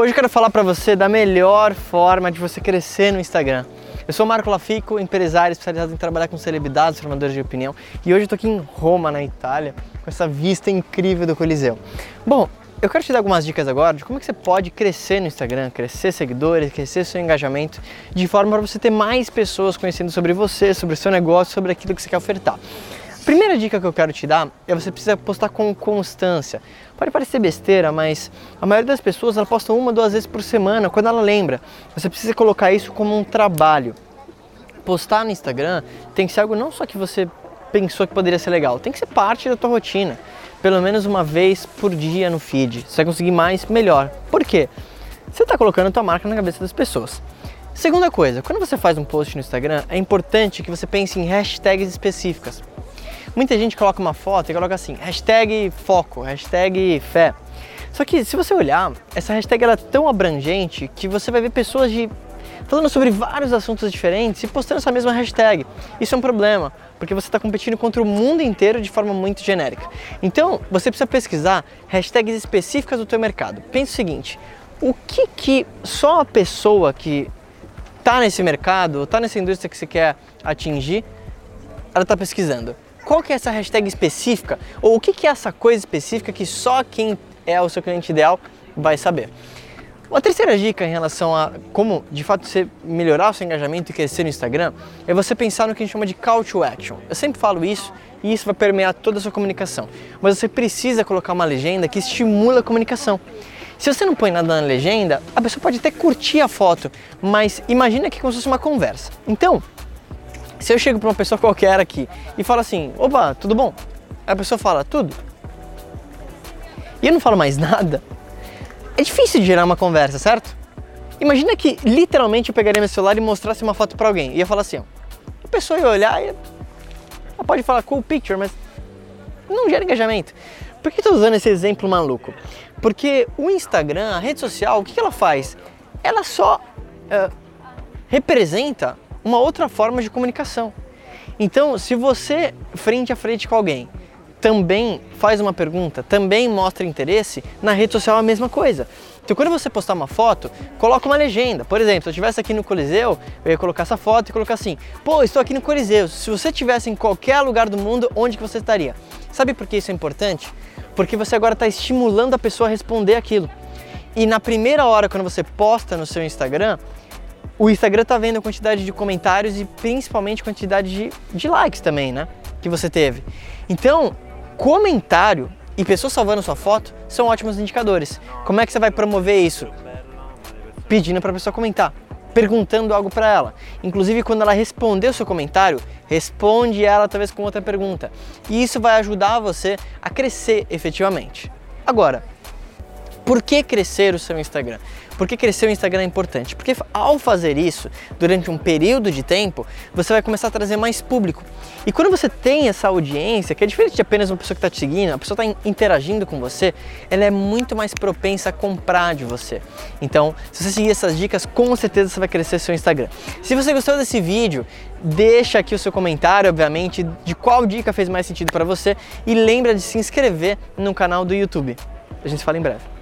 Hoje eu quero falar para você da melhor forma de você crescer no Instagram. Eu sou Marco Lafico, empresário especializado em trabalhar com celebridades, formadores de opinião, e hoje eu tô aqui em Roma, na Itália, com essa vista incrível do Coliseu. Bom, eu quero te dar algumas dicas agora de como é que você pode crescer no Instagram, crescer seguidores, crescer seu engajamento, de forma para você ter mais pessoas conhecendo sobre você, sobre o seu negócio, sobre aquilo que você quer ofertar. Primeira dica que eu quero te dar é você precisa postar com constância. Pode parecer besteira, mas a maioria das pessoas ela posta uma, duas vezes por semana, quando ela lembra. Você precisa colocar isso como um trabalho. Postar no Instagram tem que ser algo não só que você pensou que poderia ser legal, tem que ser parte da tua rotina. Pelo menos uma vez por dia no feed. Você vai conseguir mais, melhor. Por quê? Você está colocando a tua marca na cabeça das pessoas. Segunda coisa, quando você faz um post no Instagram, é importante que você pense em hashtags específicas. Muita gente coloca uma foto e coloca assim, hashtag foco, hashtag fé. Só que se você olhar, essa hashtag ela é tão abrangente que você vai ver pessoas de falando sobre vários assuntos diferentes e postando essa mesma hashtag. Isso é um problema, porque você está competindo contra o mundo inteiro de forma muito genérica. Então, você precisa pesquisar hashtags específicas do teu mercado. Pense o seguinte, o que que só a pessoa que está nesse mercado, está nessa indústria que você quer atingir, ela está pesquisando? Qual que é essa hashtag específica ou o que, que é essa coisa específica que só quem é o seu cliente ideal vai saber. Uma terceira dica em relação a como de fato você melhorar o seu engajamento e crescer no Instagram é você pensar no que a gente chama de call to action. Eu sempre falo isso e isso vai permear toda a sua comunicação, mas você precisa colocar uma legenda que estimula a comunicação. Se você não põe nada na legenda, a pessoa pode até curtir a foto, mas imagina que é como se fosse uma conversa. Então, se eu chego para uma pessoa qualquer aqui e falo assim, opa, tudo bom? Aí a pessoa fala, tudo. E eu não falo mais nada, é difícil de gerar uma conversa, certo? Imagina que literalmente eu pegaria meu celular e mostrasse uma foto para alguém. E ia falar assim, ó, a pessoa ia olhar e ela pode falar cool picture, mas não gera engajamento. Por que estou usando esse exemplo maluco? Porque o Instagram, a rede social, o que, que ela faz? Ela só uh, representa uma outra forma de comunicação. Então, se você, frente a frente com alguém, também faz uma pergunta, também mostra interesse, na rede social é a mesma coisa. Então, quando você postar uma foto, coloca uma legenda. Por exemplo, se eu estivesse aqui no Coliseu, eu ia colocar essa foto e colocar assim: pô, estou aqui no Coliseu. Se você estivesse em qualquer lugar do mundo, onde que você estaria? Sabe por que isso é importante? Porque você agora está estimulando a pessoa a responder aquilo. E na primeira hora, quando você posta no seu Instagram, o Instagram tá vendo a quantidade de comentários e principalmente quantidade de, de likes também, né? Que você teve. Então, comentário e pessoas salvando sua foto são ótimos indicadores. Como é que você vai promover isso? Pedindo para a pessoa comentar, perguntando algo para ela. Inclusive, quando ela responder o seu comentário, responde ela talvez com outra pergunta. E isso vai ajudar você a crescer efetivamente. Agora, por que crescer o seu Instagram? Por que crescer o Instagram é importante? Porque ao fazer isso, durante um período de tempo, você vai começar a trazer mais público. E quando você tem essa audiência, que é diferente de apenas uma pessoa que está te seguindo, a pessoa está interagindo com você, ela é muito mais propensa a comprar de você. Então, se você seguir essas dicas, com certeza você vai crescer seu Instagram. Se você gostou desse vídeo, deixa aqui o seu comentário, obviamente, de qual dica fez mais sentido para você e lembra de se inscrever no canal do YouTube. A gente se fala em breve.